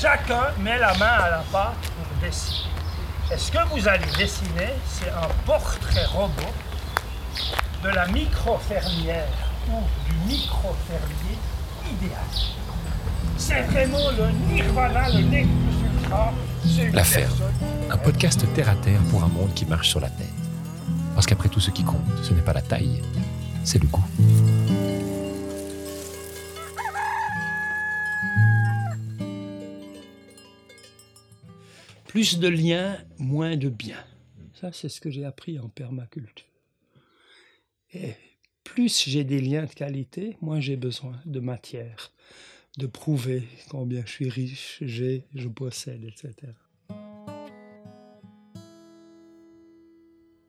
Chacun met la main à la pâte pour dessiner. Et ce que vous allez dessiner, c'est un portrait robot de la micro-fermière ou du micro-fermier idéal. C'est vraiment le nirvana, le une La ferme. Un podcast terre à terre pour un monde qui marche sur la tête. Parce qu'après tout, ce qui compte, ce n'est pas la taille, c'est le goût. Plus de liens, moins de biens. Ça, c'est ce que j'ai appris en permaculture. Et plus j'ai des liens de qualité, moins j'ai besoin de matière, de prouver combien je suis riche, j'ai, je possède, etc.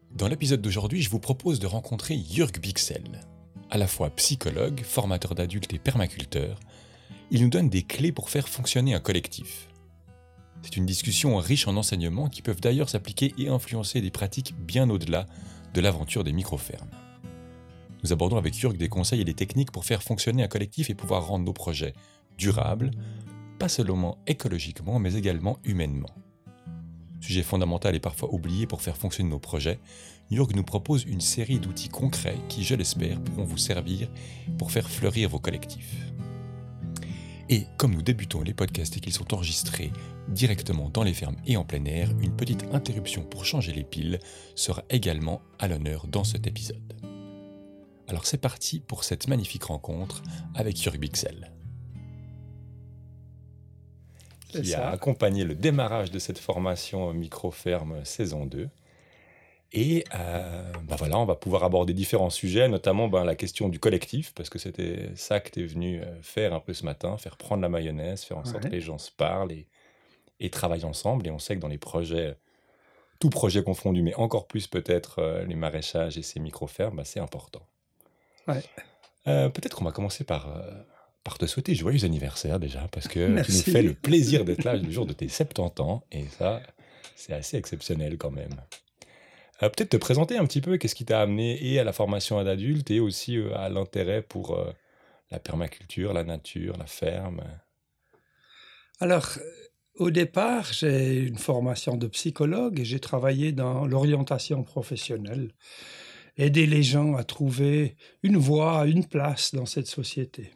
Dans l'épisode d'aujourd'hui, je vous propose de rencontrer Jörg Bixel. À la fois psychologue, formateur d'adultes et permaculteur, il nous donne des clés pour faire fonctionner un collectif. C'est une discussion riche en enseignements qui peuvent d'ailleurs s'appliquer et influencer des pratiques bien au-delà de l'aventure des micro-fermes. Nous abordons avec Jörg des conseils et des techniques pour faire fonctionner un collectif et pouvoir rendre nos projets durables, pas seulement écologiquement, mais également humainement. Sujet fondamental et parfois oublié pour faire fonctionner nos projets, Jörg nous propose une série d'outils concrets qui, je l'espère, pourront vous servir pour faire fleurir vos collectifs. Et comme nous débutons les podcasts et qu'ils sont enregistrés directement dans les fermes et en plein air, une petite interruption pour changer les piles sera également à l'honneur dans cet épisode. Alors c'est parti pour cette magnifique rencontre avec Jörg Bixel. Qui ça. a accompagné le démarrage de cette formation micro-ferme saison 2. Et euh, bah voilà, on va pouvoir aborder différents sujets, notamment ben, la question du collectif, parce que c'était ça que tu es venu euh, faire un peu ce matin, faire prendre la mayonnaise, faire en sorte Ouais. que les gens se parlent et, et travaillent ensemble. Et on sait que dans les projets, tout projet confondu, mais encore plus peut-être euh, les maraîchages et ces micro-fermes, bah, c'est important. Ouais. Euh, peut-être qu'on va commencer par, euh, par te souhaiter joyeux anniversaire déjà, parce que tu nous fais le plaisir d'être là le jour de tes 70 ans, et ça, c'est assez exceptionnel quand même. Euh, Peut-être te présenter un petit peu, qu'est-ce qui t'a amené et à la formation d'adulte et aussi euh, à l'intérêt pour euh, la permaculture, la nature, la ferme. Alors, au départ, j'ai une formation de psychologue et j'ai travaillé dans l'orientation professionnelle, aider les gens à trouver une voie, une place dans cette société.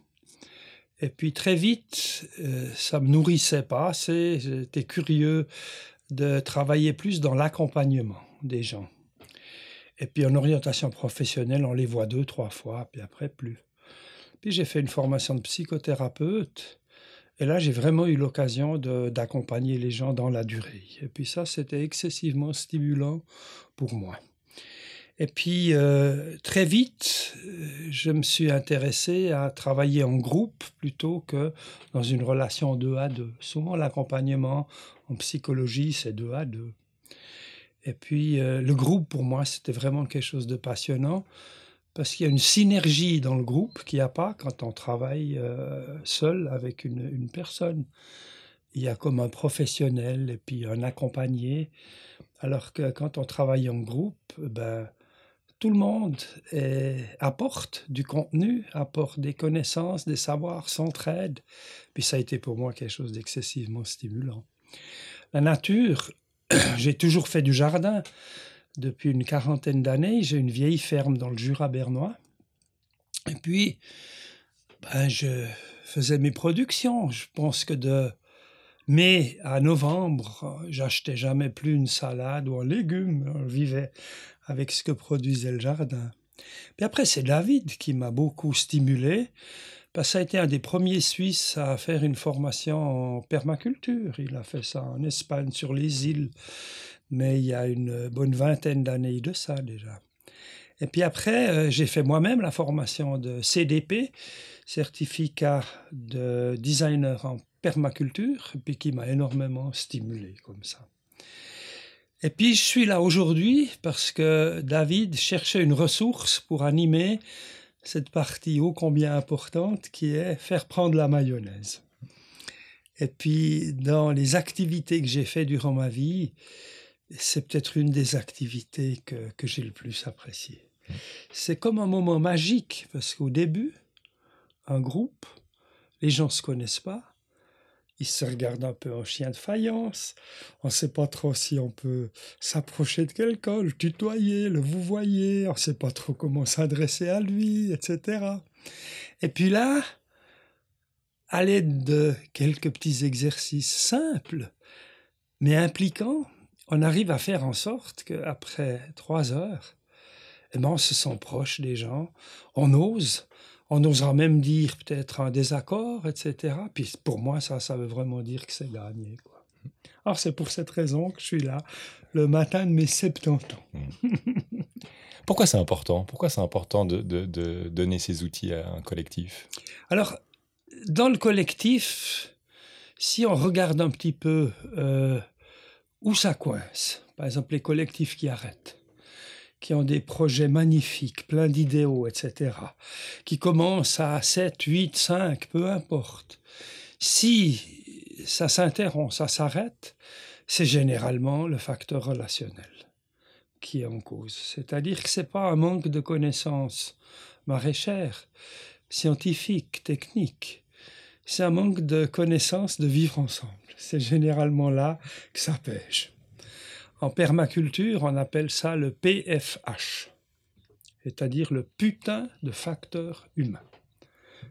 Et puis très vite, euh, ça me nourrissait pas assez. J'étais curieux de travailler plus dans l'accompagnement des gens. Et puis en orientation professionnelle, on les voit deux, trois fois, puis après plus. Puis j'ai fait une formation de psychothérapeute. Et là, j'ai vraiment eu l'occasion d'accompagner les gens dans la durée. Et puis ça, c'était excessivement stimulant pour moi. Et puis, euh, très vite, euh, je me suis intéressé à travailler en groupe plutôt que dans une relation deux à deux. Souvent, l'accompagnement en psychologie, c'est deux à deux. Et puis, euh, le groupe, pour moi, c'était vraiment quelque chose de passionnant parce qu'il y a une synergie dans le groupe qu'il n'y a pas quand on travaille euh, seul avec une, personne. Il y a comme un professionnel et puis un accompagné. Alors que quand on travaille en groupe, ben, tout le monde apporte du contenu, apporte des connaissances, des savoirs, s'entraide. Puis ça a été pour moi quelque chose d'excessivement stimulant. La nature, j'ai toujours fait du jardin. Depuis une quarantaine d'années, j'ai une vieille ferme dans le Jura bernois. Et puis, ben, je faisais mes productions. Je pense que de mai à novembre, j'achetais jamais plus une salade ou un légume. On vivait avec ce que produisait le jardin. Puis après, c'est David qui m'a beaucoup stimulé. Parce que ça a été un des premiers Suisses à faire une formation en permaculture. Il a fait ça en Espagne, sur les îles, mais il y a une bonne vingtaine d'années de ça déjà. Et puis après, euh, j'ai fait moi-même la formation de CDP, certificat de designer en permaculture, et puis qui m'a énormément stimulé comme ça. Et puis je suis là aujourd'hui parce que David cherchait une ressource pour animer cette partie ô combien importante qui est faire prendre la mayonnaise. Et puis dans les activités que j'ai faites durant ma vie, c'est peut-être une des activités que, que j'ai le plus appréciées. C'est comme un moment magique parce qu'au début, un groupe, les gens ne se connaissent pas, il se regarde un peu en chien de faïence. On ne sait pas trop si on peut s'approcher de quelqu'un, le tutoyer, le vous. On ne sait pas trop comment s'adresser à lui, etc. Et puis là, à l'aide de quelques petits exercices simples, mais impliquants, on arrive à faire en sorte qu'après trois heures, eh ben, on se sent proche des gens, on ose, on osera même dire peut-être un désaccord, etc. Puis pour moi, ça, ça veut vraiment dire que c'est gagné. Quoi. Alors c'est pour cette raison que je suis là le matin de mes 70 ans. Pourquoi c'est important? Pourquoi c'est important de, donner ces outils à un collectif? Alors, dans le collectif, si on regarde un petit peu euh, où ça coince, par exemple les collectifs qui arrêtent, qui ont des projets magnifiques, pleins d'idéaux, etc., qui commencent à 7, 8, 5, peu importe. Si ça s'interrompt, ça s'arrête, c'est généralement le facteur relationnel qui est en cause. C'est-à-dire que ce n'est pas un manque de connaissances maraîchères, scientifiques, techniques. C'est un manque de connaissances de vivre ensemble. C'est généralement là que ça pêche. En permaculture, on appelle ça le PFH, c'est-à-dire le putain de facteur humain.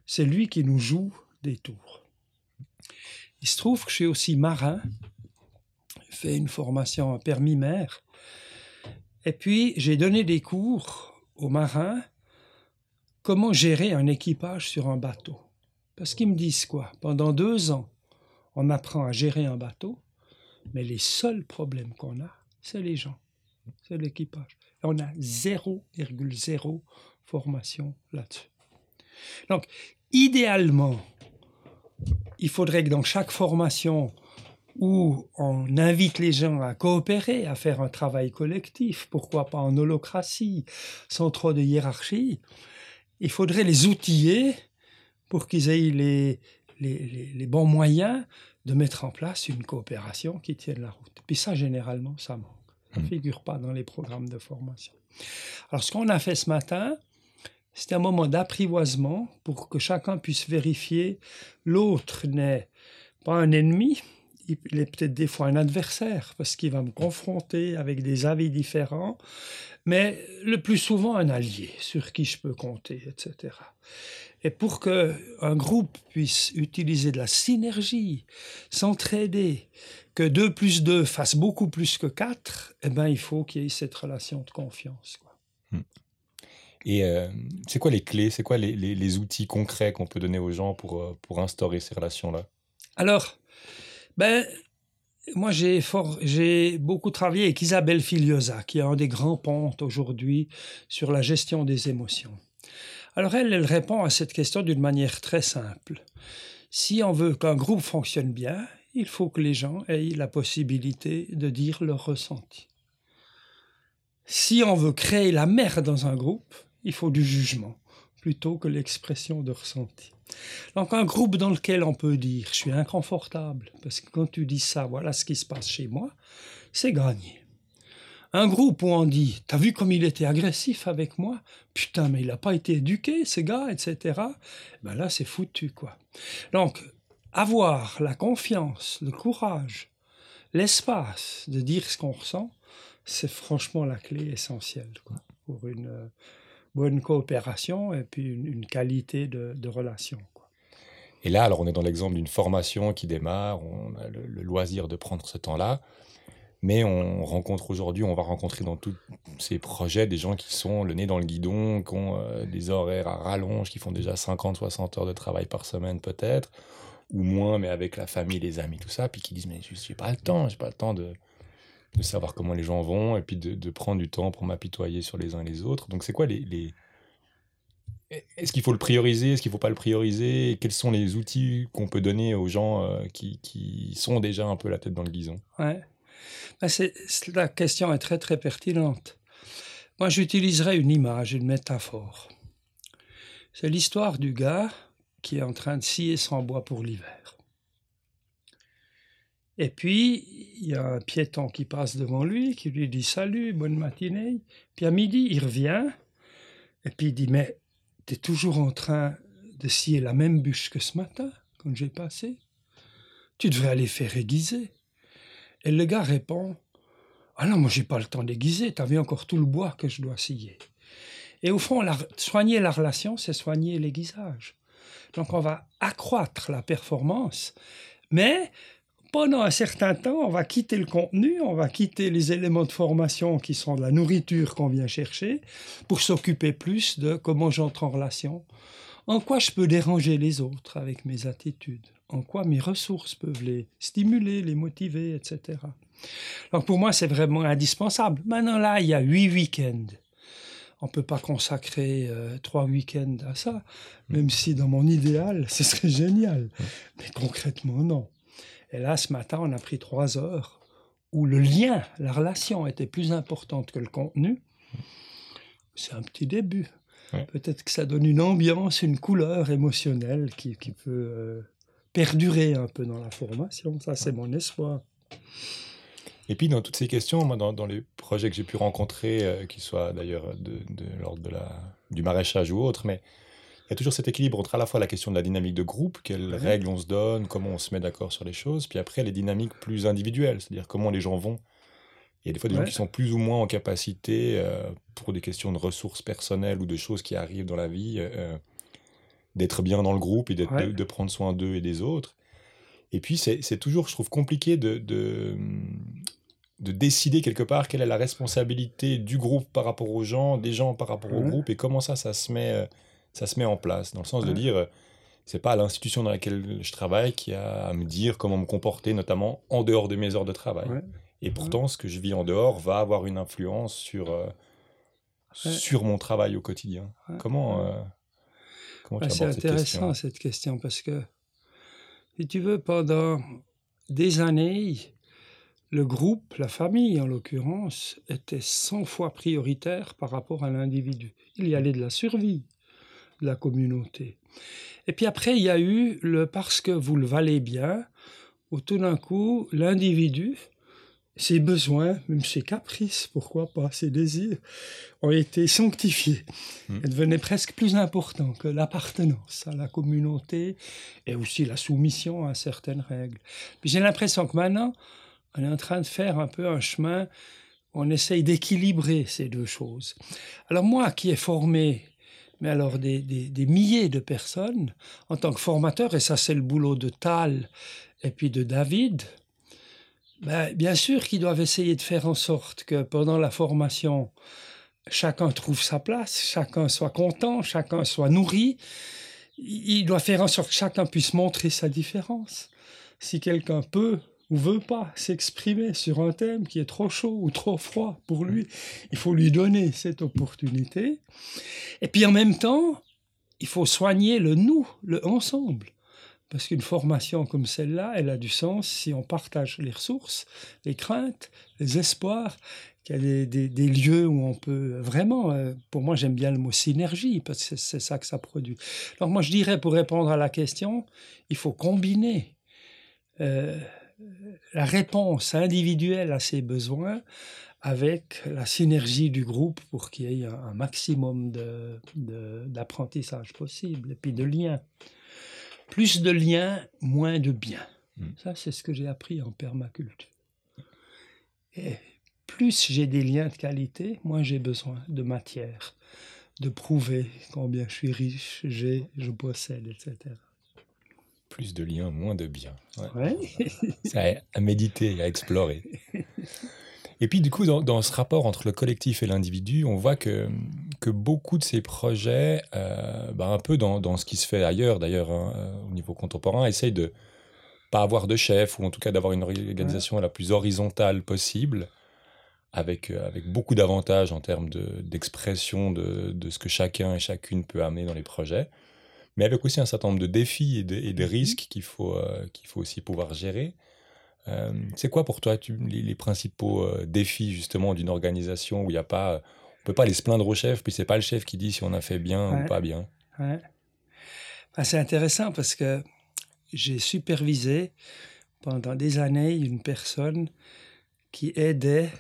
C'est lui qui nous joue des tours. Il se trouve que je suis aussi marin, fait une formation en permis mer, et puis j'ai donné des cours aux marins comment gérer un équipage sur un bateau. Parce qu'ils me disent quoi? Pendant deux ans, on apprend à gérer un bateau, mais les seuls problèmes qu'on a, c'est les gens, c'est l'équipage. On a 0,0 formation là-dessus. Donc, idéalement, il faudrait que dans chaque formation où on invite les gens à coopérer, à faire un travail collectif, pourquoi pas en holocratie, sans trop de hiérarchie, il faudrait les outiller pour qu'ils aient les, les, les, bons moyens de mettre en place une coopération qui tienne la route. Puis ça, généralement, ça manque. Ça ne hmm. figure pas dans les programmes de formation. Alors, ce qu'on a fait ce matin, c'était un moment d'apprivoisement pour que chacun puisse vérifier l'autre n'est pas un ennemi, il est peut-être des fois un adversaire parce qu'il va me confronter avec des avis différents, mais le plus souvent un allié sur qui je peux compter, etc. Et pour qu'un groupe puisse utiliser de la synergie, s'entraider, que 2 plus 2 fasse beaucoup plus que 4, eh ben, il faut qu'il y ait cette relation de confiance. Quoi. Hmm. Et euh, c'est quoi les clés, c'est quoi les, les, outils concrets qu'on peut donner aux gens pour, euh, pour instaurer ces relations-là? Alors, ben, moi, j'ai, fort, j'ai beaucoup travaillé avec Isabelle Filiosa, qui est un des grands pontes aujourd'hui sur la gestion des émotions. Alors elle, elle répond à cette question d'une manière très simple. Si on veut qu'un groupe fonctionne bien, il faut que les gens aient la possibilité de dire leur ressenti. Si on veut créer la merde dans un groupe, il faut du jugement plutôt que l'expression de ressenti. Donc un groupe dans lequel on peut dire je suis inconfortable, parce que quand tu dis ça, voilà ce qui se passe chez moi, c'est gagné. Un groupe où on dit T'as vu comme il était agressif avec moi? Putain, mais il n'a pas été éduqué, ce gars, etc. Ben là, c'est foutu, quoi. Donc, avoir la confiance, le courage, l'espace de dire ce qu'on ressent, c'est franchement la clé essentielle pour une euh, bonne coopération et puis une, qualité de, relation. Et là, alors on est dans l'exemple d'une formation qui démarre, on a le loisir de prendre ce temps-là. Mais on rencontre aujourd'hui, on va rencontrer dans tous ces projets des gens qui sont le nez dans le guidon, qui ont euh, des horaires à rallonge, qui font déjà 50, 60 heures de travail par semaine peut-être, ou moins, mais avec la famille, les amis, tout ça, puis qui disent, mais je n'ai pas le temps, j'ai pas le temps de, de savoir comment les gens vont, et puis de, de prendre du temps pour m'apitoyer sur les uns et les autres. Donc c'est quoi les... les... Est-ce qu'il faut le prioriser Est-ce qu'il ne faut pas le prioriser Quels sont les outils qu'on peut donner aux gens euh, qui, qui, sont déjà un peu la tête dans le guison ouais. Ah, la question est très très pertinente. Moi, j'utiliserai une image, une métaphore. C'est l'histoire du gars qui est en train de scier son bois pour l'hiver. Et puis, il y a un piéton qui passe devant lui, qui lui dit salut, bonne matinée. Puis à midi, il revient, et puis il dit, mais tu es toujours en train de scier la même bûche que ce matin, quand j'ai passé tu devrais aller faire aiguiser. Et le gars répond, ah non, moi j'ai pas le temps d'aiguiser, t'avais encore tout le bois que je dois scier. Et au fond, soigner la relation, c'est soigner l'aiguisage. Donc on va accroître la performance, mais pendant un certain temps, on va quitter le contenu, on va quitter les éléments de formation qui sont de la nourriture qu'on vient chercher pour s'occuper plus de comment j'entre en relation, en quoi je peux déranger les autres avec mes attitudes, en quoi mes ressources peuvent les stimuler, les motiver, etc. Donc pour moi, c'est vraiment indispensable. Maintenant, là, il y a huit week-ends. On ne peut pas consacrer euh, trois week-ends à ça, même si dans mon idéal, ce serait génial. Mais concrètement, non. Et là, ce matin, on a pris trois heures où le lien, la relation était plus importante que le contenu. C'est un petit début. Peut-être que ça donne une ambiance, une couleur émotionnelle qui, peut euh, perdurer un peu dans la formation. Ça, c'est mon espoir. Et puis, dans toutes ces questions, moi, dans, les projets que j'ai pu rencontrer, euh, qui soient d'ailleurs de, l'ordre de la, du maraîchage ou autre, mais il y a toujours cet équilibre entre à la fois la question de la dynamique de groupe, quelles règles on se donne, comment on se met d'accord sur les choses, puis après les dynamiques plus individuelles, c'est-à-dire comment les gens vont. Il y a des fois des gens qui sont plus ou moins en capacité, euh, pour des questions de ressources personnelles ou de choses qui arrivent dans la vie, euh, d'être bien dans le groupe et de, de, prendre soin d'eux et des autres. Et puis, c'est toujours, je trouve, compliqué de, de, de, décider quelque part quelle est la responsabilité du groupe par rapport aux gens, des gens par rapport au groupe, et comment ça, ça se met, euh, ça se met en place. Dans le sens de dire, euh, c'est pas l'institution dans laquelle je travaille qui a à me dire comment me comporter, notamment en dehors de mes heures de travail. Et pourtant, ce que je vis en dehors va avoir une influence sur, euh, sur mon travail au quotidien. Comment, comment tu C'est intéressant cette question parce que si tu veux, pendant des années, le groupe, la famille en l'occurrence, était 100 fois prioritaire par rapport à l'individu. Il y allait de la survie de la communauté. Et puis après, il y a eu le parce que vous le valez bien, où tout d'un coup, l'individu ses besoins, même ses caprices, pourquoi pas, ses désirs, ont été sanctifiés mmh. et devenaient presque plus importants que l'appartenance à la communauté et aussi la soumission à certaines règles. j'ai l'impression que maintenant, on est en train de faire un peu un chemin où on essaye d'équilibrer ces deux choses. Alors moi qui ai formé mais alors des, des, milliers de personnes en tant que formateur, et ça c'est le boulot de Tal et puis de David, ben, bien sûr qu'ils doivent essayer de faire en sorte que pendant la formation, chacun trouve sa place, chacun soit content, chacun soit nourri. Il doit faire en sorte que chacun puisse montrer sa différence. Si quelqu'un peut ou veut pas s'exprimer sur un thème qui est trop chaud ou trop froid pour lui, il faut lui donner cette opportunité. Et puis en même temps, il faut soigner le nous, le ensemble. Parce qu'une formation comme celle-là, elle a du sens si on partage les ressources, les craintes, les espoirs, qu'il y a des, lieux où on peut vraiment, euh, pour moi j'aime bien le mot synergie, parce que c'est ça que ça produit. Alors moi je dirais, pour répondre à la question, il faut combiner euh, la réponse individuelle à ces besoins avec la synergie du groupe pour qu'il y ait un, maximum d'apprentissage possible et puis de liens. Plus de liens, moins de biens. Hmm. Ça, c'est ce que j'ai appris en permaculture. Et plus j'ai des liens de qualité, moins j'ai besoin de matière, de prouver combien je suis riche, j'ai, je possède, etc. Plus de liens, moins de biens. Ouais. C'est à méditer, à explorer. Et puis, du coup, dans, ce rapport entre le collectif et l'individu, on voit que, que beaucoup de ces projets, euh, bah, un peu dans, dans, ce qui se fait ailleurs, d'ailleurs, hein, euh, au niveau contemporain, essayent de pas avoir de chef, ou en tout cas d'avoir une organisation la plus horizontale possible, avec, euh, avec beaucoup d'avantages en termes d'expression de, de, ce que chacun et chacune peut amener dans les projets, mais avec aussi un certain nombre de défis et de, et de mm-hmm. risques qu'il faut, qu'il faut aussi pouvoir gérer. Euh, c'est quoi pour toi les, principaux euh, défis justement d'une organisation où il n'y a pas, on peut pas aller se plaindre au chef, puis c'est pas le chef qui dit si on a fait bien ou pas bien. Ouais. Bah, c'est intéressant parce que j'ai supervisé pendant des années une personne qui aidait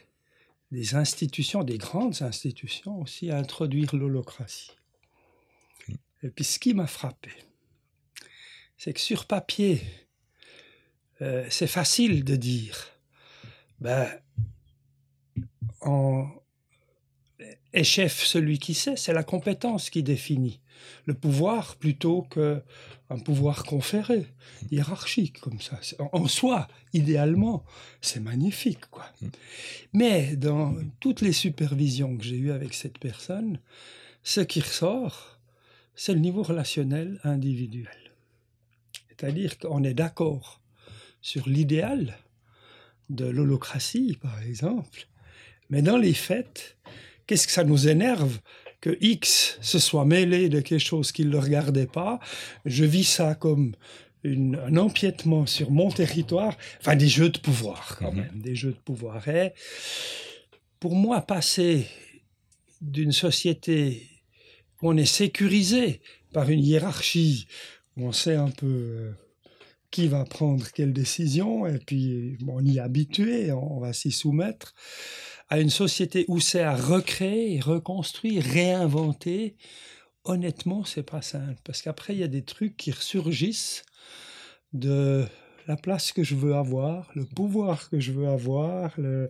des institutions, des grandes institutions aussi, à introduire l'holocratie. Et puis ce qui m'a frappé, c'est que sur papier, euh, c'est facile de dire, ben, en, est chef celui qui sait, c'est la compétence qui définit le pouvoir plutôt qu'un pouvoir conféré, hiérarchique comme ça. En soi, idéalement, c'est magnifique. quoi. Mm. Mais dans toutes les supervisions que j'ai eues avec cette personne, ce qui ressort, c'est le niveau relationnel individuel. C'est-à-dire qu'on est d'accord sur l'idéal de l'holocratie, par exemple, mais dans les faits, qu'est-ce que ça nous énerve que X se soit mêlé de quelque chose qui ne regardait pas Je vis ça comme un empiètement sur mon territoire, enfin des jeux de pouvoir quand mhm. même, des jeux de pouvoir. Et pour moi, passer d'une société où on est sécurisé par une hiérarchie, où on sait un peu euh, qui va prendre quelle décision, et puis on y est habitué, on va s'y soumettre, à une société où c'est à recréer, reconstruire, réinventer, honnêtement, c'est pas simple. Parce qu'après, il y a des trucs qui ressurgissent de la place que je veux avoir, le pouvoir que je veux avoir, le...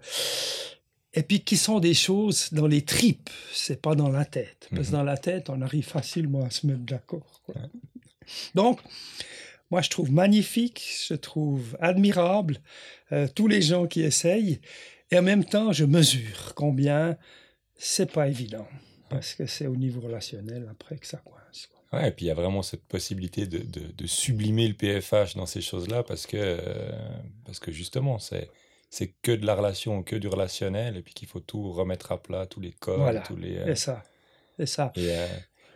et puis qui sont des choses dans les tripes, c'est pas dans la tête. Parce que mhm. dans la tête, on arrive facilement à se mettre d'accord. Donc, moi, je trouve magnifique, je trouve admirable euh, tous les gens qui essayent. Et en même temps, je mesure combien c'est pas évident. Parce que c'est au niveau relationnel après que ça coince. Ouais, et puis il y a vraiment cette possibilité de, de, sublimer le PFH dans ces choses-là parce que, euh, parce que justement, c'est, c'est que de la relation, que du relationnel, et puis qu'il faut tout remettre à plat, tous les codes, tous les. Euh, c'est ça. C'est ça. Et, euh,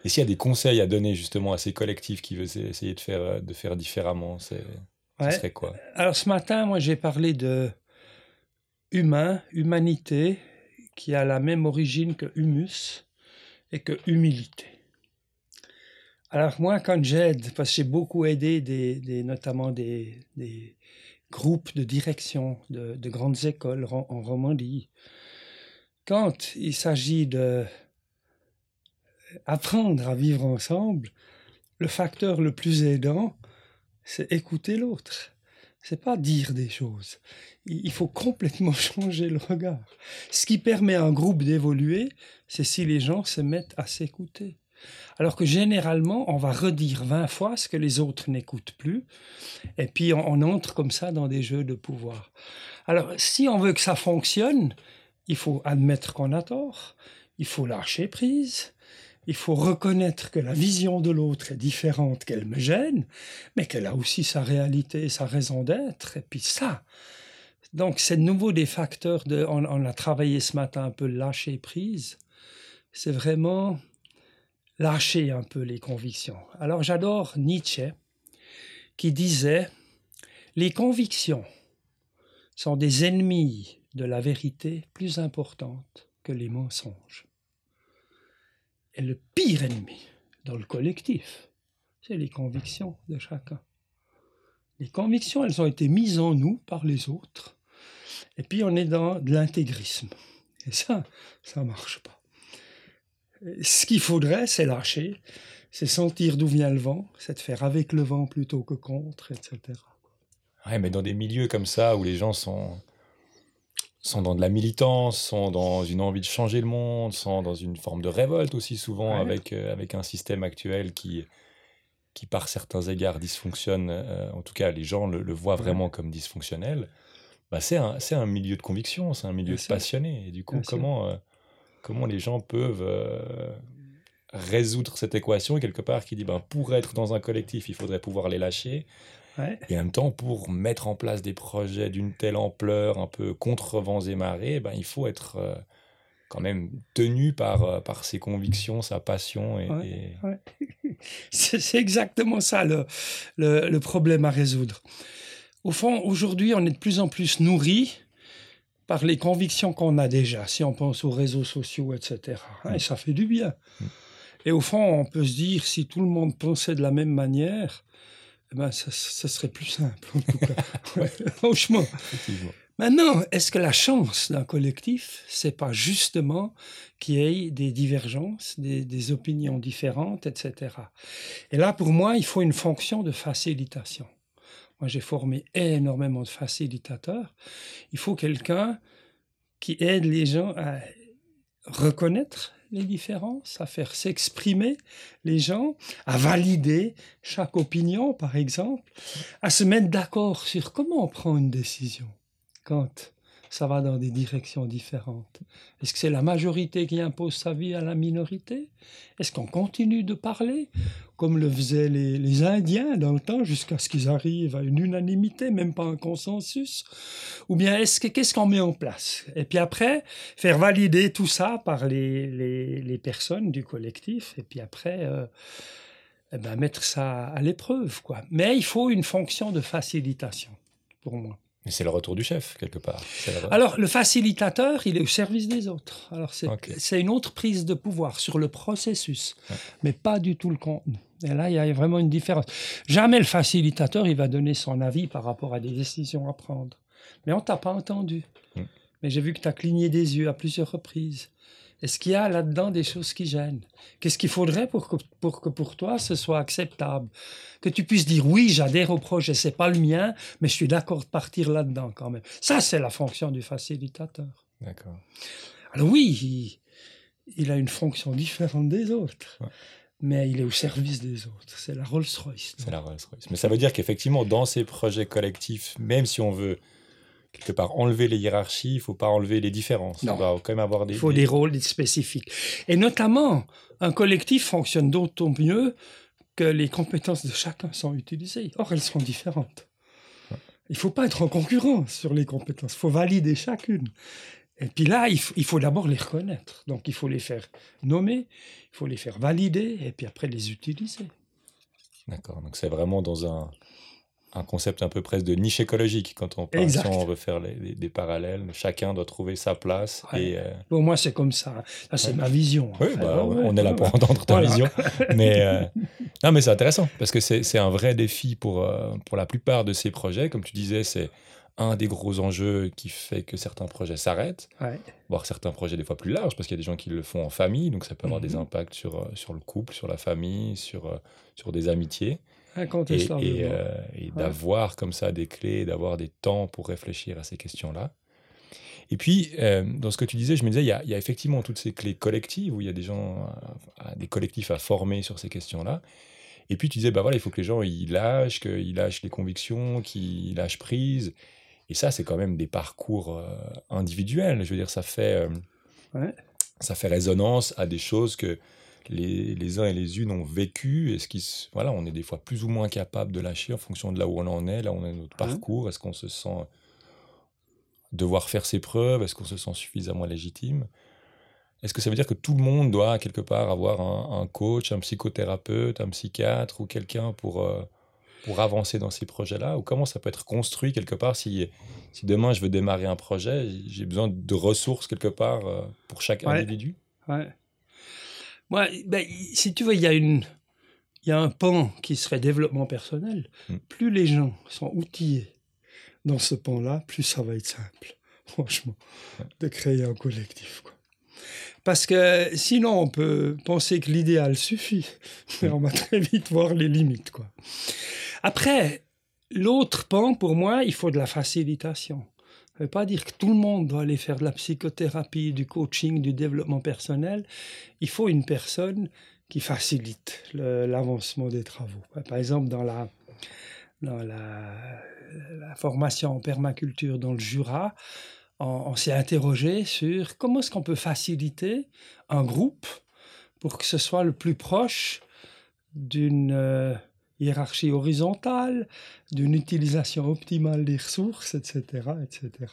et s'il y a des conseils à donner justement à ces collectifs qui veulent essayer de faire, de faire différemment, c'est, ce serait quoi? Alors ce matin, moi j'ai parlé de humain, humanité, qui a la même origine que humus et que humilité. Alors moi, quand j'aide, parce que j'ai beaucoup aidé des, notamment des, groupes de direction de, grandes écoles en Romandie, quand il s'agit de apprendre à vivre ensemble, le facteur le plus aidant, c'est écouter l'autre. C'est pas dire des choses. Il faut complètement changer le regard. Ce qui permet à un groupe d'évoluer, c'est si les gens se mettent à s'écouter. Alors que généralement, on va redire 20 fois ce que les autres n'écoutent plus, et puis on, on, entre comme ça dans des jeux de pouvoir. Alors, si on veut que ça fonctionne, il faut admettre qu'on a tort, il faut lâcher prise, il faut reconnaître que la vision de l'autre est différente, qu'elle me gêne, mais qu'elle a aussi sa réalité, sa raison d'être, et puis ça. Donc c'est nouveau des facteurs de... On, a travaillé ce matin un peu lâcher prise. C'est vraiment lâcher un peu les convictions. Alors j'adore Nietzsche qui disait, les convictions sont des ennemis de la vérité plus importantes que les mensonges. Et le pire ennemi dans le collectif, c'est les convictions de chacun. Les convictions, elles ont été mises en nous par les autres. Et puis on est dans de l'intégrisme. Et ça, ça ne marche pas. Ce qu'il faudrait, c'est lâcher, c'est sentir d'où vient le vent, c'est de faire avec le vent plutôt que contre, etc. Ouais, mais dans des milieux comme ça où les gens sont sont dans de la militance, sont dans une envie de changer le monde, sont dans une forme de révolte aussi souvent avec, euh, avec un système actuel qui, qui par certains égards dysfonctionne, euh, en tout cas les gens le, voient vraiment comme dysfonctionnel, bah c'est un, un, milieu de conviction, c'est un milieu de passionnés. Et du coup, comment, euh, comment les gens peuvent résoudre cette équation quelque part qui dit ben, pour être dans un collectif, il faudrait pouvoir les lâcher et en même temps, pour mettre en place des projets d'une telle ampleur, un peu contre vents et marées, ben, il faut être euh, quand même tenu par, euh, par ses convictions, sa passion. Et, C'est exactement ça le, le, problème à résoudre. Au fond, aujourd'hui, on est de plus en plus nourri par les convictions qu'on a déjà, si on pense aux réseaux sociaux, etc. Hein, et ça fait du bien. Mm. Et au fond, on peut se dire, si tout le monde pensait de la même manière, eh ben, ça, serait plus simple, en tout cas. franchement. Maintenant, est-ce que la chance d'un collectif, c'est pas justement qu'il y ait des divergences, des, des, opinions différentes, etc. Et là, pour moi, il faut une fonction de facilitation. Moi, j'ai formé énormément de facilitateurs. Il faut quelqu'un qui aide les gens à reconnaître les différences, à faire s'exprimer les gens, à valider chaque opinion, par exemple, à se mettre d'accord sur comment on prend une décision. Quand ça va dans des directions différentes Est-ce que c'est la majorité qui impose sa vie à la minorité? Est-ce qu'on continue de parler comme le faisaient les, Indiens dans le temps jusqu'à ce qu'ils arrivent à une unanimité, même pas un consensus? Ou bien est-ce que qu'est-ce qu'on met en place? Et puis après, faire valider tout ça par les, les, personnes du collectif, et puis après... Euh, eh ben, mettre ça à l'épreuve, quoi. Mais il faut une fonction de facilitation, pour moi. Mais c'est le retour du chef, quelque part. Alors, le facilitateur, il est au service des autres. Alors, c'est une autre prise de pouvoir sur le processus, mais pas du tout le contenu. Et là, il y a vraiment une différence. Jamais le facilitateur, il va donner son avis par rapport à des décisions à prendre. Mais on t'a pas entendu. Mm. Mais j'ai vu que tu as cligné des yeux à plusieurs reprises. Est-ce qu'il y a là-dedans des choses qui gênent? Qu'est-ce qu'il faudrait pour que, pour que pour toi ce soit acceptable? Que tu puisses dire oui, j'adhère au projet, c'est pas le mien, mais je suis d'accord de partir là-dedans quand même. Ça, c'est la fonction du facilitateur. D'accord. Alors oui, il, a une fonction différente des autres. Mais il est au service des autres. C'est la Rolls-Royce. C'est la Rolls-Royce. Mais ça veut dire qu'effectivement, dans ces projets collectifs, même si on veut quelque part enlever les hiérarchies, il ne faut pas enlever les différences. Non. On va quand même avoir des. Il faut des, rôles spécifiques. Et notamment, un collectif fonctionne d'autant mieux que les compétences de chacun sont utilisées. Or, elles sont différentes. Il ne faut pas être en concurrence sur les compétences. Il faut valider chacune. Et puis là, il faut d'abord les reconnaître. Donc, il faut les faire nommer, il faut les faire valider, et puis après les utiliser. D'accord. Donc, c'est vraiment dans un, un concept un peu presque de niche écologique quand on parle, si on veut faire des parallèles. Chacun doit trouver sa place. Et, euh, Pour moi, c'est comme ça. c'est ma vision. Oui, bah, on est là pour entendre ta vision. Mais, euh, non, mais c'est intéressant parce que c'est un vrai défi pour, euh, pour la plupart de ces projets. Comme tu disais, c'est un des gros enjeux qui fait que certains projets s'arrêtent, voire certains projets des fois plus larges, parce qu'il y a des gens qui le font en famille, donc ça peut avoir des mhm. impacts sur, sur le couple, sur la famille, sur, sur des amitiés et, euh, et d'avoir comme ça des clés, d'avoir des temps pour réfléchir à ces questions-là. Et puis, euh, dans ce que tu disais, je me disais, il y, a, il y, a, effectivement toutes ces clés collectives où il y a des gens, des collectifs à former sur ces questions-là. Et puis tu disais, bah voilà, il faut que les gens ils lâchent, qu'ils lâchent les convictions, qu'ils lâchent prise. Et ça, c'est quand même des parcours euh, individuels. Je veux dire, ça fait, ça fait résonance à des choses que les, uns et les unes ont vécu Est-ce qu'on voilà, on est des fois plus ou moins capable de lâcher en fonction de là où on en est, là où on est notre parcours. Est-ce qu'on se sent devoir faire ses preuves? Est-ce qu'on se sent suffisamment légitime? Est-ce que ça veut dire que tout le monde doit quelque part avoir un, coach, un psychothérapeute, un psychiatre ou quelqu'un pour, euh, pour avancer dans ces projets-là? Ou comment ça peut être construit quelque part si, si demain je veux démarrer un projet, j'ai besoin de ressources quelque part euh, pour chaque individu? Ouais. Moi, ben, si tu veux, il y a une, il y a un pan qui serait développement personnel. Hmm. Plus les gens sont outillés dans ce pan-là, plus ça va être simple, franchement, de créer un collectif. Quoi. Parce que sinon, on peut penser que l'idéal suffit, mais on va très vite voir les limites. Quoi. Après, l'autre pan, pour moi, il faut de la facilitation. Ça ne veut pas dire que tout le monde doit aller faire de la psychothérapie, du coaching, du développement personnel. Il faut une personne qui facilite l'avancement des travaux. Par exemple, dans la, dans la, formation en permaculture dans le Jura, on, s'est interrogé sur comment est-ce qu'on peut faciliter un groupe pour que ce soit le plus proche d'une euh, hiérarchie horizontale, d'une utilisation optimale des ressources, etc. etc.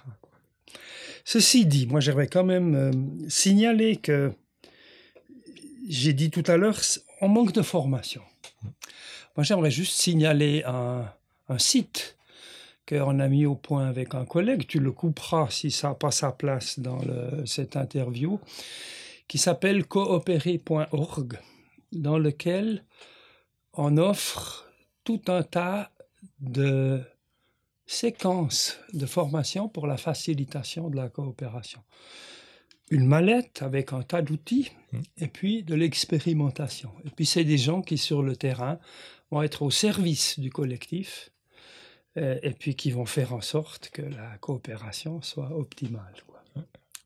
Ceci dit, moi j'aimerais quand même euh, signaler que j'ai dit tout à l'heure, on manque de formation. Moi j'aimerais juste signaler un, un site qu'on a mis au point avec un collègue, tu le couperas si ça n'a pas sa place dans cette interview, qui s'appelle coopérer.org, dans lequel on offre tout un tas de séquences de formation pour la facilitation de la coopération. Une mallette avec un tas d'outils mmh. et puis de l'expérimentation. Et puis c'est des gens qui sur le terrain vont être au service du collectif, euh, et puis qui vont faire en sorte que la coopération soit optimale.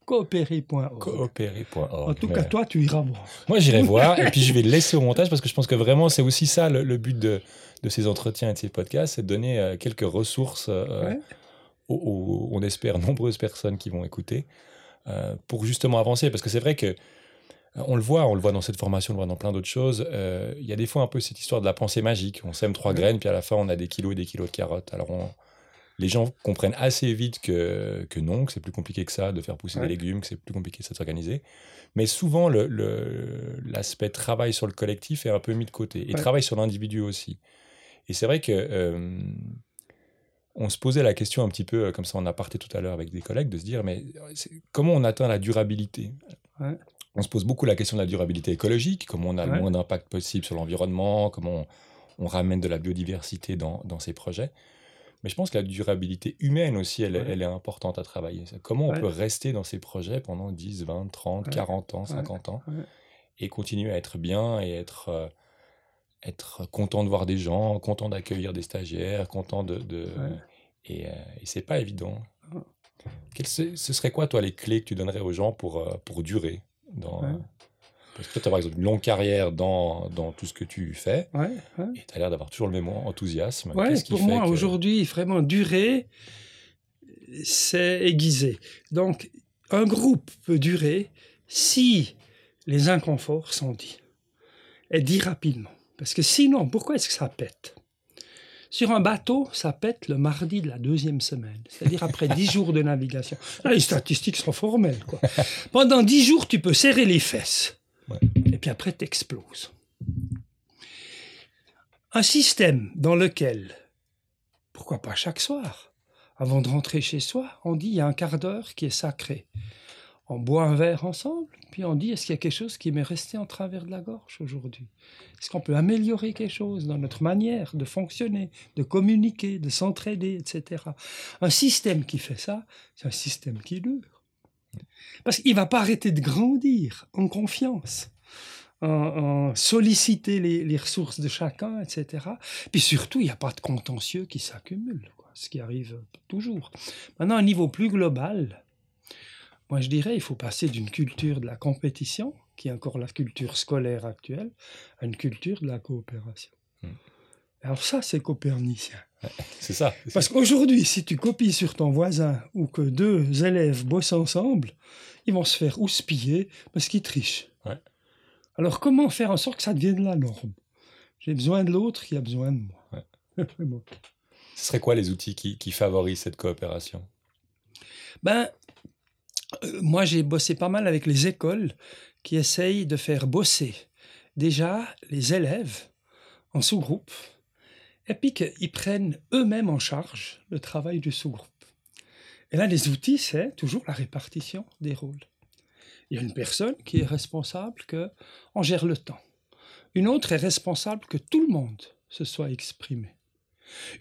Coopérer.org. Coopérer.org. En tout cas, toi, tu iras voir. Moi, j'irai voir et puis je vais le laisser au montage parce que je pense que vraiment, c'est aussi ça le, but de, de, ces entretiens et de ces podcasts, c'est de donner euh, quelques ressources euh, aux, on espère, nombreuses personnes qui vont écouter pour justement avancer. Parce que c'est vrai que on le voit, on le voit dans cette formation, on le voit dans plein d'autres choses. Euh, il y a des fois un peu cette histoire de la pensée magique. On sème trois graines, puis à la fin, on a des kilos et des kilos de carottes. Alors, les gens comprennent assez vite que, que non, que c'est plus compliqué que ça de faire pousser des légumes, que c'est plus compliqué que ça de s'organiser. Mais souvent, l'aspect le, travail sur le collectif est un peu mis de côté, et travail sur l'individu aussi. Et c'est vrai que euh, on se posait la question un petit peu, euh, comme ça on a parté tout à l'heure avec des collègues, de se dire, mais comment on atteint la durabilité? On se pose beaucoup la question de la durabilité écologique, comment on a le moins d'impact possible sur l'environnement, comment on, ramène de la biodiversité dans, ces projets. Mais je pense que la durabilité humaine aussi, elle, est importante à travailler. Comment on peut rester dans ces projets pendant 10, 20, 30, 40 ans, 50 ans, et continuer à être bien et être, euh, être content de voir des gens, content d'accueillir des stagiaires, content de... Et, euh, et c'est pas évident. Ah. ce, serait quoi, toi, les clés que tu donnerais aux gens pour, euh, pour durer dans, Parce que tu as par exemple une longue carrière dans, dans tout ce que tu fais. Et tu as l'air d'avoir toujours le même enthousiasme. pour moi, aujourd'hui, vraiment durer, c'est aiguisé. Donc, un groupe peut durer si les inconforts sont dits. Et dits rapidement. Parce que sinon, pourquoi est-ce que ça pète? Sur un bateau, ça pète le mardi de la deuxième semaine, c'est-à-dire après dix jours de navigation. les statistiques sont formelles. Quoi. Pendant dix jours, tu peux serrer les fesses. Et puis après, tu exploses. Un système dans lequel, pourquoi pas chaque soir, avant de rentrer chez soi, on dit il y a un quart d'heure qui est sacré on boit un verre ensemble, puis on dit est-ce qu'il y a quelque chose qui m'est resté en travers de la gorge aujourd'hui? Est-ce qu'on peut améliorer quelque chose dans notre manière de fonctionner, de communiquer, de s'entraider, etc. Un système qui fait ça, c'est un système qui dure. Parce qu'il ne va pas arrêter de grandir en confiance, en, solliciter les, les, ressources de chacun, etc. Puis surtout, il n'y a pas de contentieux qui s'accumule, ce qui arrive toujours. Maintenant, à un niveau plus global, moi, je dirais, il faut passer d'une culture de la compétition, qui est encore la culture scolaire actuelle, à une culture de la coopération. Alors ça, c'est copernicien. C'est ça. Parce qu'aujourd'hui, si tu copies sur ton voisin ou que deux élèves bossent ensemble, ils vont se faire houspiller parce qu'ils trichent. Alors comment faire en sorte que ça devienne la norme? J'ai besoin de l'autre qui a besoin de moi. Ce serait quoi les outils qui, qui favorisent cette coopération? Ben, euh, moi, j'ai bossé pas mal avec les écoles qui essayent de faire bosser déjà les élèves en sous-groupe et puis qu'ils prennent eux-mêmes en charge le travail du sous-groupe. Et là, les outils, c'est toujours la répartition des rôles. Il y a une personne qui est responsable que on gère le temps. Une autre est responsable que tout le monde se soit exprimé.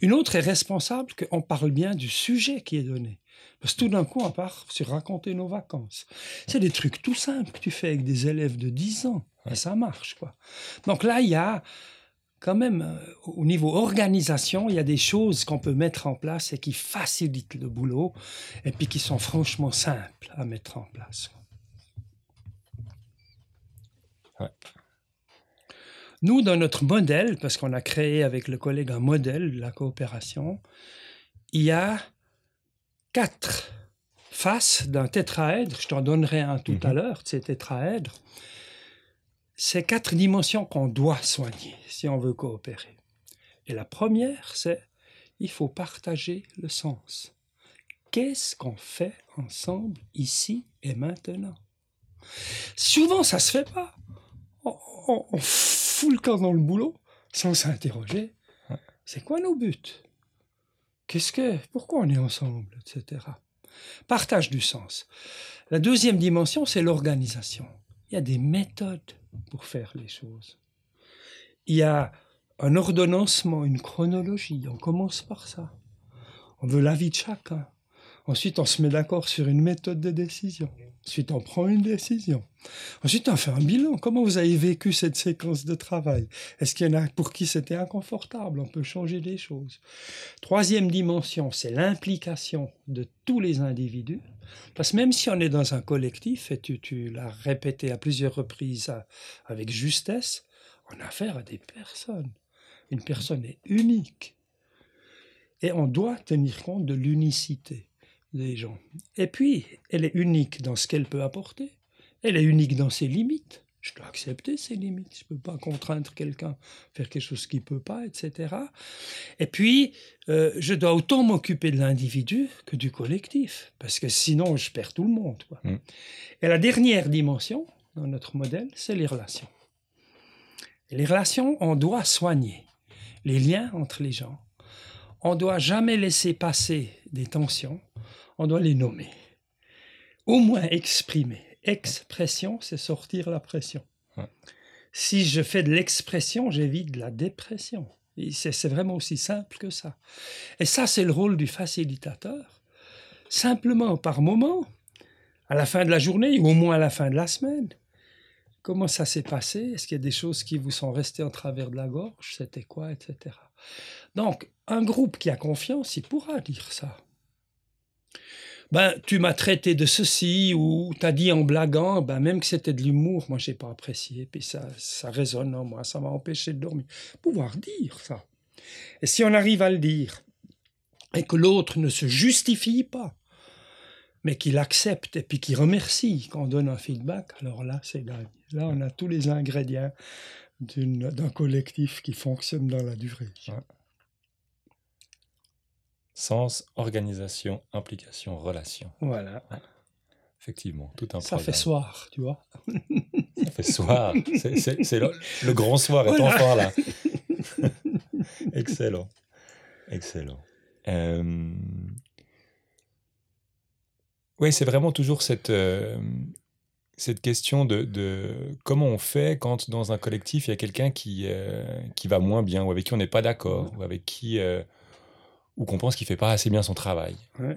Une autre est responsable qu'on parle bien du sujet qui est donné. Parce que tout d'un coup, on part sur raconter nos vacances. C'est des trucs tout simples que tu fais avec des élèves de 10 ans. Et ça marche, quoi. Donc là, il y a quand même, euh, au niveau organisation, il y a des choses qu'on peut mettre en place et qui facilitent le boulot et puis qui sont franchement simples à mettre en place. Nous, dans notre modèle, parce qu'on a créé avec le collègue un modèle de la coopération, il y a quatre faces d'un tétraèdre. Je t'en donnerai un tout à mhm. l'heure de ces tétraèdres. C'est quatre dimensions qu'on doit soigner si on veut coopérer. Et la première, c'est il faut partager le sens. Qu'est-ce qu'on fait ensemble ici et maintenant? Souvent, ça se fait pas. On, fout le camp dans le boulot sans s'interroger. C'est quoi nos buts? Qu'est-ce que, pourquoi on est ensemble, etc. Partage du sens. La deuxième dimension, c'est l'organisation. Il y a des méthodes pour faire les choses. Il y a un ordonnancement, une chronologie. On commence par ça. On veut l'avis de chacun. Ensuite, on se met d'accord sur une méthode de décision. Ensuite, on prend une décision. Ensuite, on fait un bilan. Comment vous avez vécu cette séquence de travail? Est-ce qu'il y en a pour qui c'était inconfortable? On peut changer les choses. Troisième dimension, c'est l'implication de tous les individus. Parce que même si on est dans un collectif, et tu, l'as répété à plusieurs reprises avec justesse, on a affaire à des personnes. Une personne est unique. Et on doit tenir compte de l'unicité des gens. Et puis, elle est unique dans ce qu'elle peut apporter. Elle est unique dans ses limites. Je dois accepter ses limites. Je ne peux pas contraindre quelqu'un à faire quelque chose qu'il ne peut pas, etc. Et puis, euh, je dois autant m'occuper de l'individu que du collectif, parce que sinon, je perds tout le monde. Mmh. Et la dernière dimension dans notre modèle, c'est les relations. Et les relations, on doit soigner les liens entre les gens. On ne doit jamais laisser passer des tensions, on doit les nommer. Au moins exprimer. Expression, c'est sortir la pression. Si je fais de l'expression, j'évite la dépression. C'est vraiment aussi simple que ça. Et ça, c'est le rôle du facilitateur. Simplement, par moment, à la fin de la journée, ou au moins à la fin de la semaine, comment ça s'est passé? Est-ce qu'il y a des choses qui vous sont restées en travers de la gorge? C'était quoi Etc. Donc, un groupe qui a confiance, il pourra dire ça ben, tu m'as traité de ceci, ou t'as dit en blaguant, ben, même que c'était de l'humour, moi, j'ai pas apprécié, puis ça, ça résonne en moi, ça m'a empêché de dormir. Pouvoir dire ça. Et si on arrive à le dire, et que l'autre ne se justifie pas, mais qu'il accepte et puis qu'il remercie quand on donne un feedback, alors là, c'est dingue. Là, on a tous les ingrédients d'un collectif qui fonctionne dans la durée. Sens, organisation, implication, relation. Voilà. Effectivement, tout un Ça fait soir, tu vois. Ça fait soir. C'est le, grand soir est enfin là. Excellent. Excellent. Euh, oui, c'est vraiment toujours cette, euh, cette question de, comment on fait quand dans un collectif, il y a quelqu'un qui, euh, qui va moins bien, ou avec qui on n'est pas d'accord, ou avec qui ou qu'on pense qu'il fait pas assez bien son travail. Euh,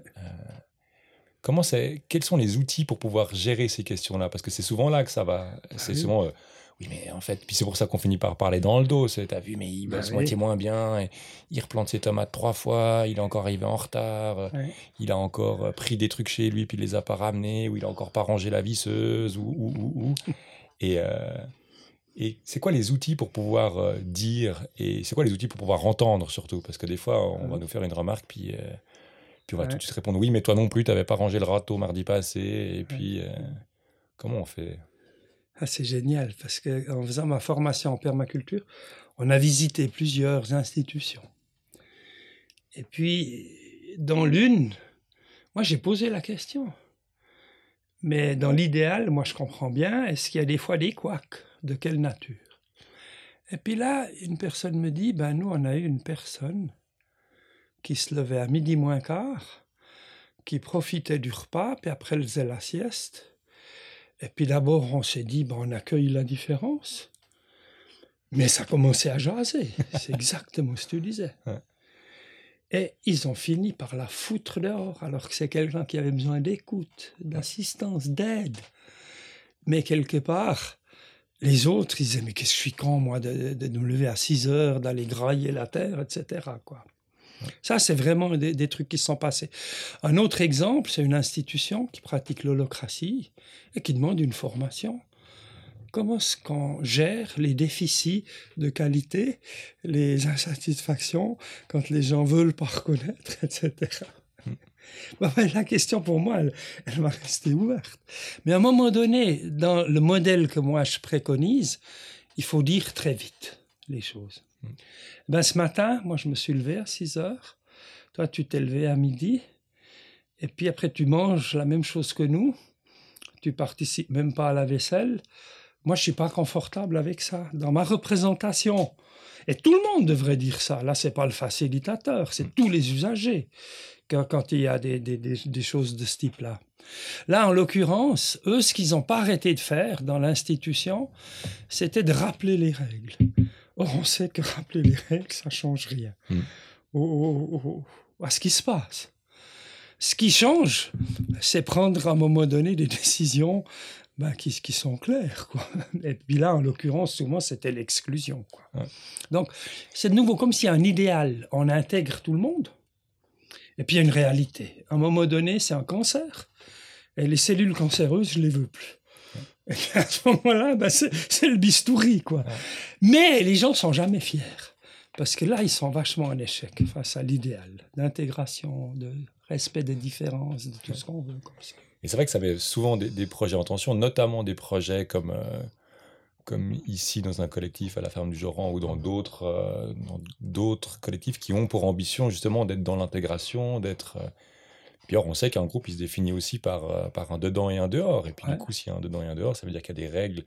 comment c'est Quels sont les outils pour pouvoir gérer ces questions-là? Parce que c'est souvent là que ça va. Ah c'est souvent. Euh, oui, mais en fait, puis c'est pour ça qu'on finit par parler dans le dos. T'as vu, mais il bah bosse moitié moins bien. Et il replante ses tomates trois fois. Il est encore arrivé en retard. Il a encore euh, pris des trucs chez lui puis il les a pas ramenés. Ou il a encore pas rangé la visseuse. Ou, ou, ou, Et, et c'est quoi les outils pour pouvoir euh, dire et c'est quoi les outils pour pouvoir entendre surtout? Parce que des fois, on va nous faire une remarque, puis, euh, puis on va tout de suite répondre oui, mais toi non plus, tu n'avais pas rangé le râteau mardi passé. Et puis, euh, comment on fait? Ah, C'est génial, parce qu'en faisant ma formation en permaculture, on a visité plusieurs institutions. Et puis, dans l'une, moi j'ai posé la question. Mais dans l'idéal, moi je comprends bien, est-ce qu'il y a des fois des couacs? De quelle nature Et puis là, une personne me dit, ben nous, on a eu une personne qui se levait à midi moins quart, qui profitait du repas, puis après elle faisait la sieste. Et puis d'abord, on s'est dit, ben, on accueille la différence. Mais ça commençait à jaser. C'est exactement ce que tu disais. Et ils ont fini par la foutre dehors, alors que c'est quelqu'un qui avait besoin d'écoute, d'assistance, d'aide. Mais quelque part, les autres, ils disaient, mais qu'est-ce que je suis con, moi, de, de, me lever à 6 heures, d'aller grailler la terre, etc. Quoi. Ça, c'est vraiment des, trucs qui se sont passés. Un autre exemple, c'est une institution qui pratique l'holocratie et qui demande une formation. Comment est-ce qu'on gère les déficits de qualité, les insatisfactions quand les gens veulent pas reconnaître, etc. Bah la question pour moi, elle, va rester ouverte. Mais à un moment donné, dans le modèle que moi je préconise, il faut dire très vite les choses. Hmm. Ben, ce matin, moi je me suis levé à 6 heures. Toi, tu t'es levé à midi. Et puis après, tu manges la même chose que nous. Tu participes même pas à la vaisselle. Moi, je suis pas confortable avec ça. Dans ma représentation, et tout le monde devrait dire ça. Là, c'est pas le facilitateur, c'est hmm. tous les usagers quand, il y a des, choses de ce type-là. Là, en l'occurrence, eux, ce qu'ils n'ont pas arrêté de faire dans l'institution, c'était de rappeler les règles. Or, on sait que rappeler les règles, ça change rien hmm. à ce qui se passe. Ce qui change, c'est prendre à un moment donné des décisions ben, qui, qui, sont claires. Quoi. Et puis là, en l'occurrence, souvent, c'était l'exclusion. Ouais. Donc, c'est de nouveau comme a un idéal, on intègre tout le monde, et puis il y a une réalité. À un moment donné, c'est un cancer, et les cellules cancéreuses, je ne les veux plus. Et à ce moment-là, ben, c'est le bistouri. Quoi. Mais les gens sont jamais fiers. Parce que là, ils sont vachement en échec face à l'idéal d'intégration, de respect des différences, de tout ce qu'on veut. Comme ça. Et c'est vrai que ça met souvent des, des, projets en tension, notamment des projets comme, euh, comme ici dans un collectif à la ferme du Joran ou dans d'autres euh, d'autres collectifs qui ont pour ambition justement d'être dans l'intégration, d'être. Euh... Puis alors, on sait qu'un groupe, il se définit aussi par, par un dedans et un dehors. Et puis ouais. du coup, s'il y a un dedans et un dehors, ça veut dire qu'il y a des règles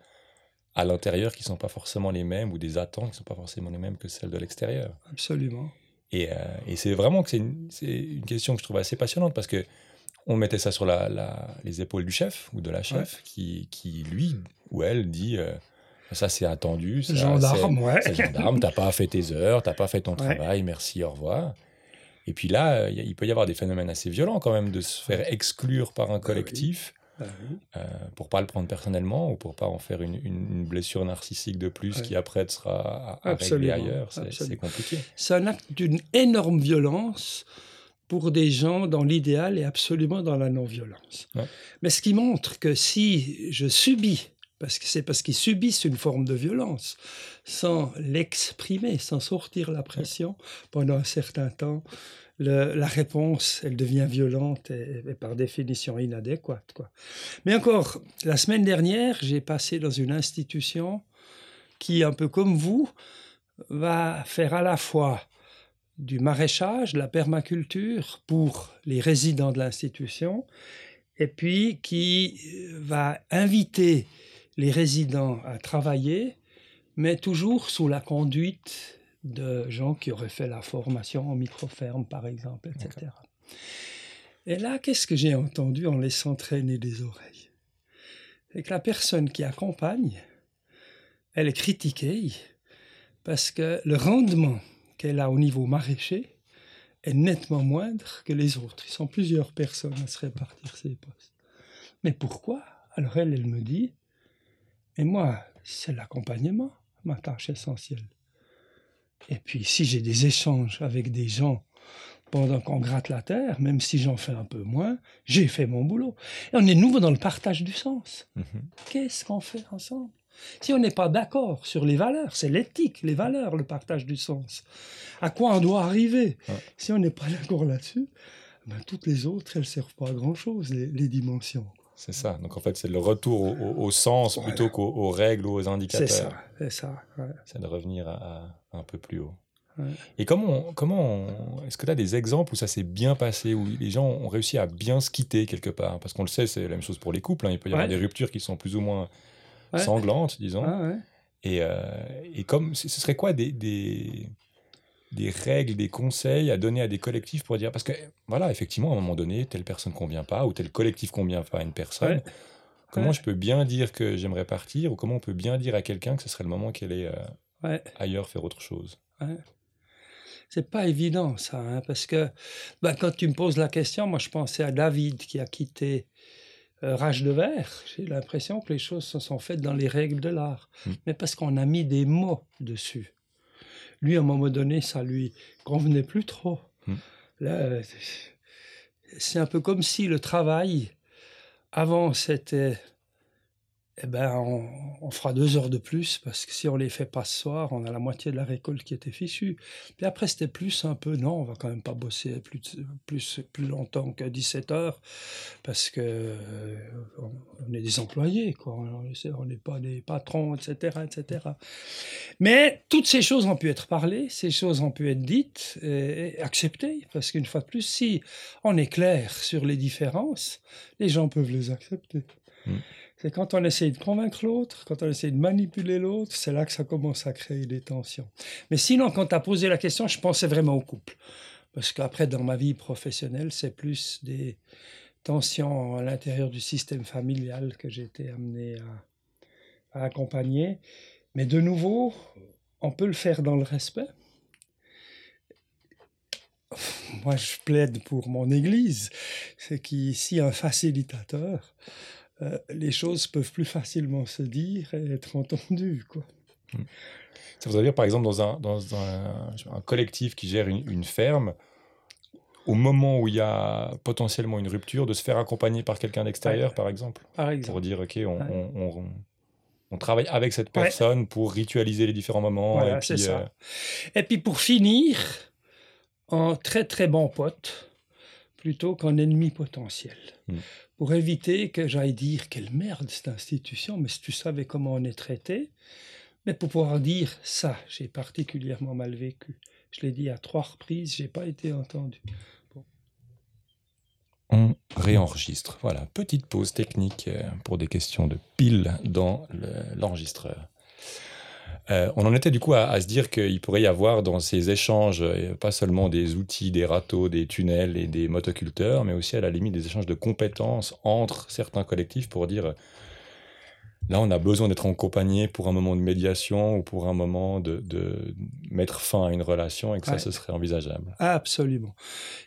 à l'intérieur qui ne sont pas forcément les mêmes ou des attentes qui ne sont pas forcément les mêmes que celles de l'extérieur. Absolument. Et, euh, et c'est vraiment que c'est une, une, question que je trouve assez passionnante parce que on mettait ça sur la, la, les épaules du chef ou de la chef ouais. qui, qui, lui ou elle dit euh, ça c'est attendu, ça, gendarme, ouais. c'est gendarme, t'as pas fait tes heures, t'as pas fait ton travail, merci, au revoir. Et puis là, il peut y avoir des phénomènes assez violents quand même de se faire exclure par un collectif. Ah oui. Euh, pour pas le prendre personnellement ou pour pas en faire une, une blessure narcissique de plus Ouais. qui après sera à, à régler Absolument, ailleurs, c'est compliqué. C'est un acte d'une énorme violence pour des gens dans l'idéal et absolument dans la non-violence. Ouais. Mais ce qui montre que si je subis, parce que c'est parce qu'ils subissent une forme de violence, sans l'exprimer, sans sortir la pression pendant un certain temps, le- la réponse, elle devient violente et, et par définition inadéquate. Quoi. Mais encore, la semaine dernière, j'ai passé dans une institution qui, un peu comme vous, va faire à la fois du maraîchage, de la permaculture pour les résidents de l'institution, et puis qui euh, va inviter les résidents à travailler, mais toujours sous la conduite de gens qui auraient fait la formation en microferme, par exemple, etc. Et là, qu'est-ce que j'ai entendu en laissant traîner des oreilles? C'est que la personne qui accompagne, elle est critiquée parce que le rendement qu'elle a au niveau maraîcher est nettement moindre que les autres. Ils sont plusieurs personnes à se répartir ces postes. Mais pourquoi? Alors elle, elle me dit, et moi, c'est l'accompagnement, ma tâche essentielle. Et puis, si j'ai des échanges avec des gens pendant qu'on gratte la terre, même si j'en fais un peu moins, j'ai fait mon boulot. Et on est nouveau dans le partage du sens. Mhm. Qu'est-ce qu'on fait ensemble? Si on n'est pas d'accord sur les valeurs, c'est l'éthique, les valeurs, le partage du sens. À quoi on doit arriver? Ouais. Si on n'est pas d'accord là-dessus, ben, toutes les autres, elles ne servent pas à grand-chose, les, les dimensions. C'est ça. Donc en fait, c'est le retour au, au- au sens Voilà. plutôt qu'aux aux règles ou aux C'est indicateurs. ça, c'est ça. ouais. C'est de revenir à, à un peu plus haut. Ouais. Et comment, on- comment est-ce que tu as des exemples où ça s'est bien passé, où les gens ont réussi à bien se quitter quelque part? Parce qu'on le sait, c'est la même chose pour les couples. hein. Il peut y avoir Ouais. des ruptures qui sont plus ou moins Ouais. sanglantes, disons. Ah, ouais. Et, euh, et comme ce serait quoi des, des, des règles, des conseils à donner à des collectifs pour dire parce que voilà, effectivement, à un moment donné, telle personne convient pas ou tel collectif convient pas à une personne. Comment je peux bien dire que j'aimerais partir ou comment on peut bien dire à quelqu'un que ce serait le moment qu'elle est euh, ailleurs faire autre chose? C'est pas évident ça, hein, parce que ben, quand tu me poses la question, moi je pensais à David qui a quitté Rage de Verre. J'ai l'impression que les choses se sont faites dans les règles de l'art, Mm. mais parce qu'on a mis des mots dessus. Lui, à un moment donné, ça lui convenait plus trop. Mm. Là, euh, c'est un peu comme si le travail, avant, c'était eh ben, on, fera deux heures de plus parce que si on les fait pas ce soir, on a la moitié de la récolte qui était fichue. Puis après, c'était plus un peu, non, on va quand même pas bosser plus, plus, plus longtemps que 17 heures parce que euh, on, est des employés, quoi. On est- on n'est pas des patrons, etc., etc. Mais toutes ces choses ont pu être parlées, ces choses ont pu être dites et, acceptées parce qu'une fois de plus, si on est clair sur les différences, les gens peuvent les accepter. Mm. C'est quand on essaye de convaincre l'autre, quand on essaye de manipuler l'autre, c'est là que ça commence à créer des tensions. Mais sinon, quand tu as posé la question, je pensais vraiment au couple. Parce qu'après, dans ma vie professionnelle, c'est plus des tensions à l'intérieur du système familial que été amené à, à accompagner. Mais de nouveau, on peut le faire dans le respect. moi je plaide pour mon Église, c'est qu'ici un facilitateur, euh, les choses peuvent plus facilement se dire et être entendues. Quoi. Hmm. Ça voudrait dire, par exemple, dans un, dans un, un collectif qui gère une, une, ferme, au moment où il y a potentiellement une rupture, de se faire accompagner par quelqu'un d'extérieur, par, exemple, par exemple. Pour dire, OK, on, on, on, on travaille avec cette personne ouais. pour ritualiser les différents moments. Voilà, et, puis, ça. Euh... et puis pour finir, en très très bon pote, plutôt qu'en ennemi potentiel. Hmm. Pour éviter que j'aille dire quelle merde cette institution, mais si tu savais comment on est traité, mais pour pouvoir dire ça, j'ai particulièrement mal vécu. Je l'ai dit à trois reprises, j'ai pas été entendu. Bon. On réenregistre. Voilà, petite pause technique euh, pour des questions de pile dans l'enregistreur. Euh, on en était du coup à, à se dire qu'il pourrait y avoir dans ces échanges euh, pas seulement des outils, des râteaux, des tunnels et des motoculteurs, mais aussi à la limite des échanges de compétences entre certains collectifs pour dire euh, là on a besoin d'être accompagné pour un moment de médiation ou pour un moment de, de mettre fin à une relation et que ouais. ça ce serait envisageable. Absolument.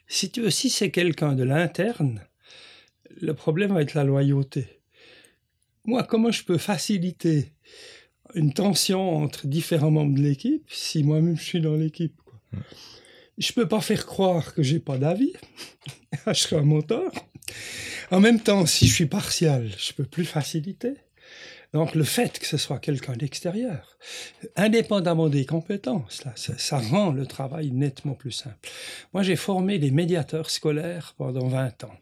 Si tu aussi c'est quelqu'un de l'interne, le problème va être la loyauté. Moi, comment je peux faciliter une tension entre différents membres de l'équipe si moi-même je suis dans l'équipe. Mm. Je peux pas faire croire que j'ai pas d'avis. je serai un moteur. En même temps, si je suis partial, je peux plus faciliter. Donc le fait que ce soit quelqu'un d'extérieur, indépendamment des compétences, là, ça, ça, rend le travail nettement plus simple. Moi, j'ai formé des médiateurs scolaires pendant 20 ans.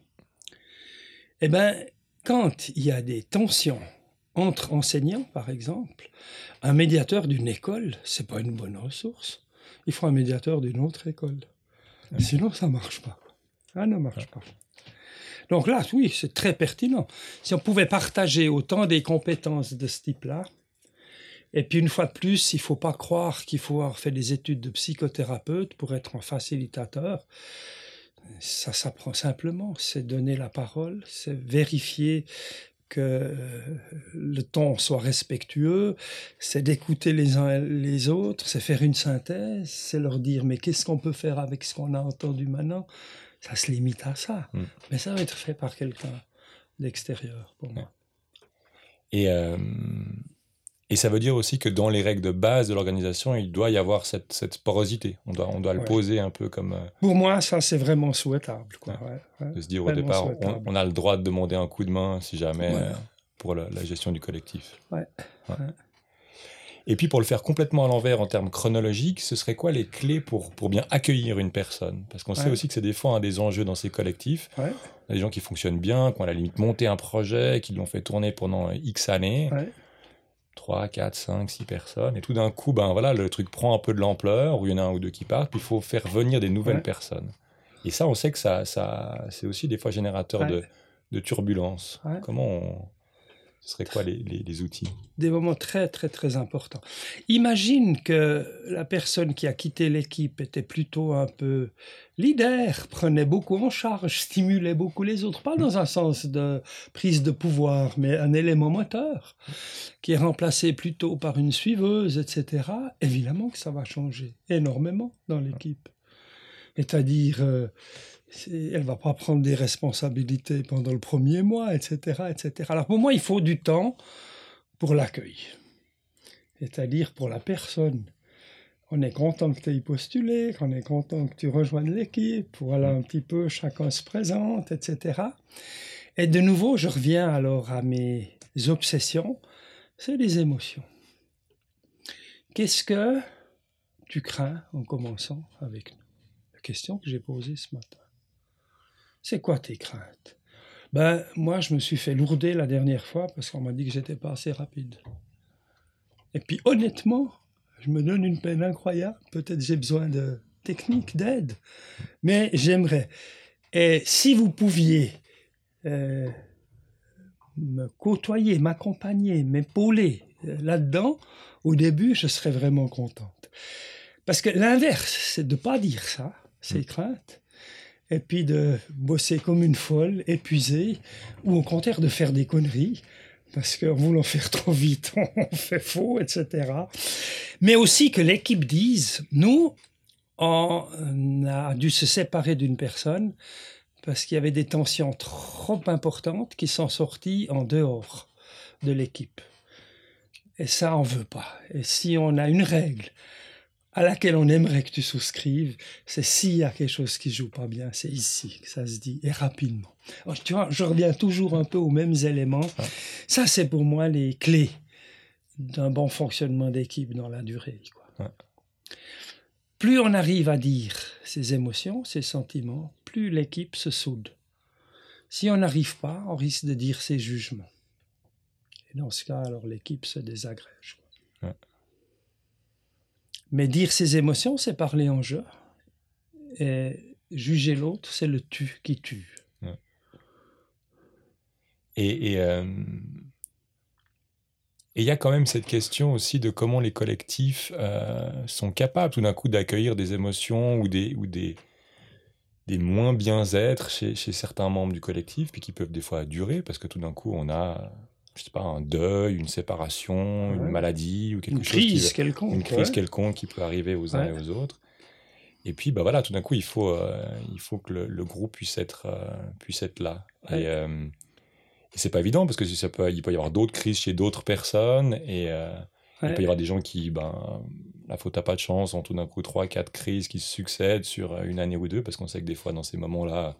Eh bien, quand il y a des tensions entre enseignants, par exemple, un médiateur d'une école, c'est pas une bonne ressource. Il faut un médiateur d'une autre école. Ouais. Sinon, ça marche pas. Ça ne marche ouais. pas. Donc là, oui, c'est très pertinent. Si on pouvait partager autant des compétences de ce type-là, et puis une fois de plus, il ne faut pas croire qu'il faut avoir fait des études de psychothérapeute pour être un facilitateur. Ça s'apprend simplement, c'est donner la parole, c'est vérifier que le ton soit respectueux, c'est d'écouter les uns les autres, c'est faire une synthèse, c'est leur dire mais qu'est-ce qu'on peut faire avec ce qu'on a entendu maintenant? Ça se limite à ça. Mm. Mais ça va être fait par quelqu'un d'extérieur pour moi. Et, euh, et ça veut dire aussi que dans les règles de base de l'organisation, il doit y avoir cette, cette porosité. On doit, on doit ouais. le poser un peu comme... Euh... Pour moi, ça c'est vraiment souhaitable. Quoi. Ouais. de se dire au départ, on, on, a le droit de demander un coup de main si jamais euh, pour la, la, gestion du collectif. Et puis pour le faire complètement à l'envers en termes chronologiques, ce serait quoi les clés pour, pour bien accueillir une personne? Parce qu'on sait aussi que c'est des fois un des enjeux dans ces collectifs. Il y a des gens qui fonctionnent bien, qui ont à la limite monté un projet, qui l'ont fait tourner pendant X années. 3, 4, 5, 6 personnes. Et tout d'un coup, ben voilà, le truc prend un peu de l'ampleur, où il y en a un ou deux qui partent, puis il faut faire venir des nouvelles personnes. Et ça, on sait que ça, ça c'est aussi des fois générateur de, de turbulences. Comment on ce serait quoi les, les, les, outils? Des moments très, très, très importants. Imagine que la personne qui a quitté l'équipe était plutôt un peu leader, prenait beaucoup en charge, stimulait beaucoup les autres, pas dans un sens de prise de pouvoir, mais un élément moteur qui est remplacé plutôt par une suiveuse, etc. Évidemment que ça va changer énormément dans l'équipe. C'est-à-dire... Euh, elle va pas prendre des responsabilités pendant le premier mois, etc., etc. Alors pour moi, il faut du temps pour l'accueil, c'est-à-dire pour la personne. On est content que tu aies postulé, qu'on est content que tu rejoignes l'équipe, voilà un petit peu, chacun se présente, etc. Et de nouveau, je reviens alors à mes obsessions, c'est les émotions. Qu'est-ce que tu crains en commençant avec nous? La question que j'ai posée ce matin. C'est quoi tes craintes? Ben, moi, je me suis fait lourder la dernière fois parce qu'on m'a dit que j'étais pas assez rapide. Et puis, honnêtement, je me donne une peine incroyable. Peut-être j'ai besoin de technique, d'aide, mais j'aimerais. Et si vous pouviez euh, me côtoyer, m'accompagner, m'épauler euh, là-dedans, au début, je serais vraiment contente. Parce que l'inverse, c'est de ne pas dire ça, ces craintes, et puis de bosser comme une folle, épuisée, ou au contraire de faire des conneries, parce qu'en voulant faire trop vite, on fait faux, etc. Mais aussi que l'équipe dise, nous, on a dû se séparer d'une personne parce qu'il y avait des tensions trop importantes qui sont sorties en dehors de l'équipe. Et ça, on veut pas. Et si on a une règle à laquelle on aimerait que tu souscrives, c'est s'il y a quelque chose qui joue pas bien, c'est ici que ça se dit, et rapidement. tu vois, je reviens toujours un peu aux mêmes éléments. Ça, c'est pour moi les clés d'un bon fonctionnement d'équipe dans la durée. Plus on arrive à dire ses émotions, ses sentiments, plus l'équipe se soude. Si on n'arrive pas, on risque de dire ses jugements. Et dans ce cas, alors l'équipe se désagrège. Mais dire ses émotions, c'est parler en jeu. Et juger l'autre, c'est le tu qui tue. Et, euh, et il y a quand même cette question aussi de comment les collectifs euh, sont capables tout d'un coup d'accueillir des émotions ou des, ou des, des moins bien-être chez, certains membres du collectif, puis qui peuvent des fois durer, parce que tout d'un coup, on a, je sais pas, un deuil, une séparation, une maladie ou quelque une chose. Crise quelconque, une crise quelconque qui peut arriver aux uns et aux autres. Et puis, bah voilà, tout d'un coup, il faut, euh, il faut que le, groupe puisse être, euh, puisse être là. Et, et c'est pas évident parce que ça peut, il peut y avoir d'autres crises chez d'autres personnes et euh, il peut y avoir des gens qui, ben, la faute à pas de chance, ont tout d'un coup trois, quatre crises qui se succèdent sur euh, une année ou deux parce qu'on sait que des fois dans ces moments-là,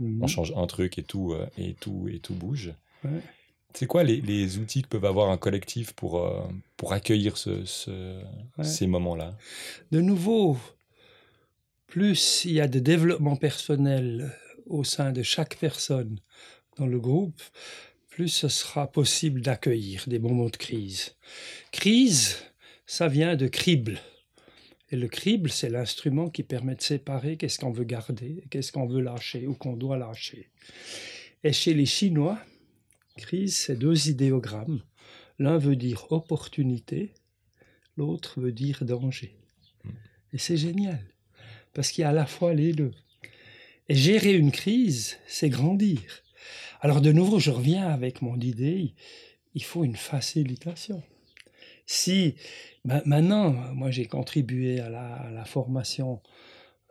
on mhm. change un truc et tout, euh, et tout, et tout bouge. C'est quoi les, les, outils que peuvent avoir un collectif pour, pour accueillir ce, ces moments-là? De nouveau, plus il y a de développement personnel au sein de chaque personne, dans le groupe, plus ce sera possible d'accueillir des moments de crise. Crise, ça vient de crible. Et le crible, c'est l'instrument qui permet de séparer qu'est-ce qu'on veut garder, qu'est-ce qu'on veut lâcher ou qu'on doit lâcher. Et chez les Chinois, crise, c'est deux idéogrammes. L'un veut dire opportunité, l'autre veut dire danger. Et c'est génial, parce qu'il y a à la fois les deux. Et gérer une crise, c'est grandir. Alors de nouveau, je reviens avec mon idée, il faut une facilitation. Si maintenant, moi j'ai contribué à la, formation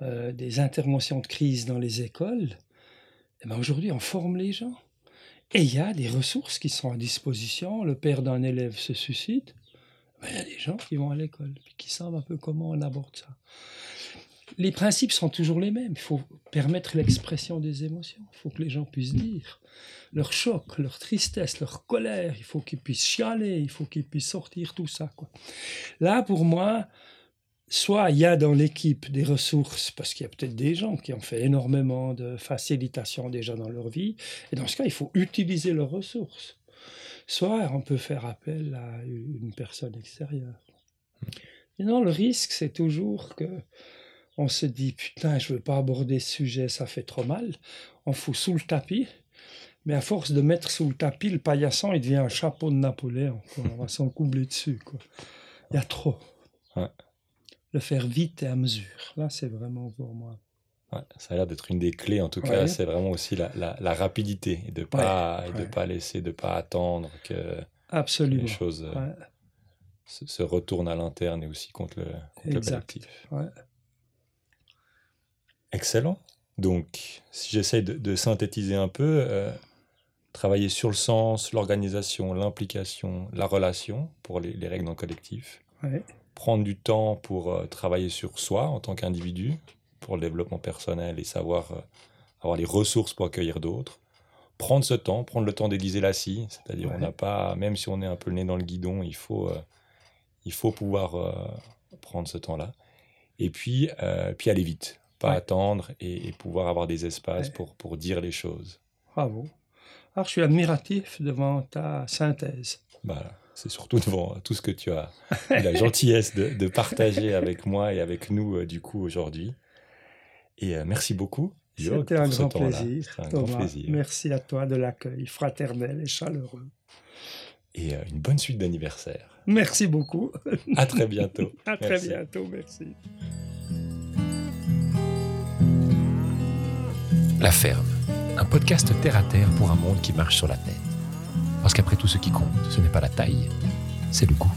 euh, des interventions de crise dans les écoles, eh ben aujourd'hui on forme les gens. Et il y a des ressources qui sont à disposition. Le père d'un élève se suscite. Ben, il y a des gens qui vont à l'école, et qui savent un peu comment on aborde ça les principes sont toujours les mêmes. Il faut permettre l'expression des émotions. Il faut que les gens puissent dire leur choc, leur tristesse, leur colère. Il faut qu'ils puissent chialer. Il faut qu'ils puissent sortir tout ça. Quoi. Là, pour moi, soit il y a dans l'équipe des ressources, parce qu'il y a peut-être des gens qui ont fait énormément de facilitation déjà dans leur vie. Et dans ce cas, il faut utiliser leurs ressources. Soit on peut faire appel à une personne extérieure. Et non, le risque, c'est toujours que on se dit putain, je veux pas aborder ce sujet, ça fait trop mal. On fout sous le tapis. Mais à force de mettre sous le tapis, le paillasson, il devient un chapeau de Napoléon. On va s'en coubler dessus. Il y a trop. Le faire vite et à mesure. Là, c'est vraiment pour moi. ça a l'air d'être une des clés, en tout cas. C'est vraiment aussi la, rapidité et de ne pas, de pas laisser, de pas attendre que Absolument. les choses euh, se, retournent à l'interne et aussi contre le, contre le collectif. Excellent. Donc, si j'essaie de, synthétiser un peu, euh, travailler sur le sens, l'organisation, l'implication, la relation pour les, règles dans le collectif. Prendre du temps pour euh, travailler sur soi en tant qu'individu, pour le développement personnel et savoir euh, avoir les ressources pour accueillir d'autres. Prendre ce temps, prendre le temps d'aiguiser la scie, c'est-à-dire on n'a pas, même si on est un peu le nez dans le guidon, il faut, il faut pouvoir prendre ce temps-là. Et puis, puis aller vite pas attendre et, pouvoir avoir des espaces pour, pour dire les choses. Bravo. Alors, je suis admiratif devant ta synthèse. Bah, c'est surtout devant tout ce que tu as eu la gentillesse de, de, partager avec moi et avec nous, euh, du coup, aujourd'hui. Et euh, merci beaucoup. C'était un, grand plaisir, un grand plaisir. Merci à toi de l'accueil fraternel et chaleureux. Et euh, une bonne suite d'anniversaire. Merci beaucoup. À très bientôt. à très bientôt, merci. La Ferme, un podcast terre à terre pour un monde qui marche sur la tête. Parce qu'après tout, ce qui compte, ce n'est pas la taille, c'est le goût.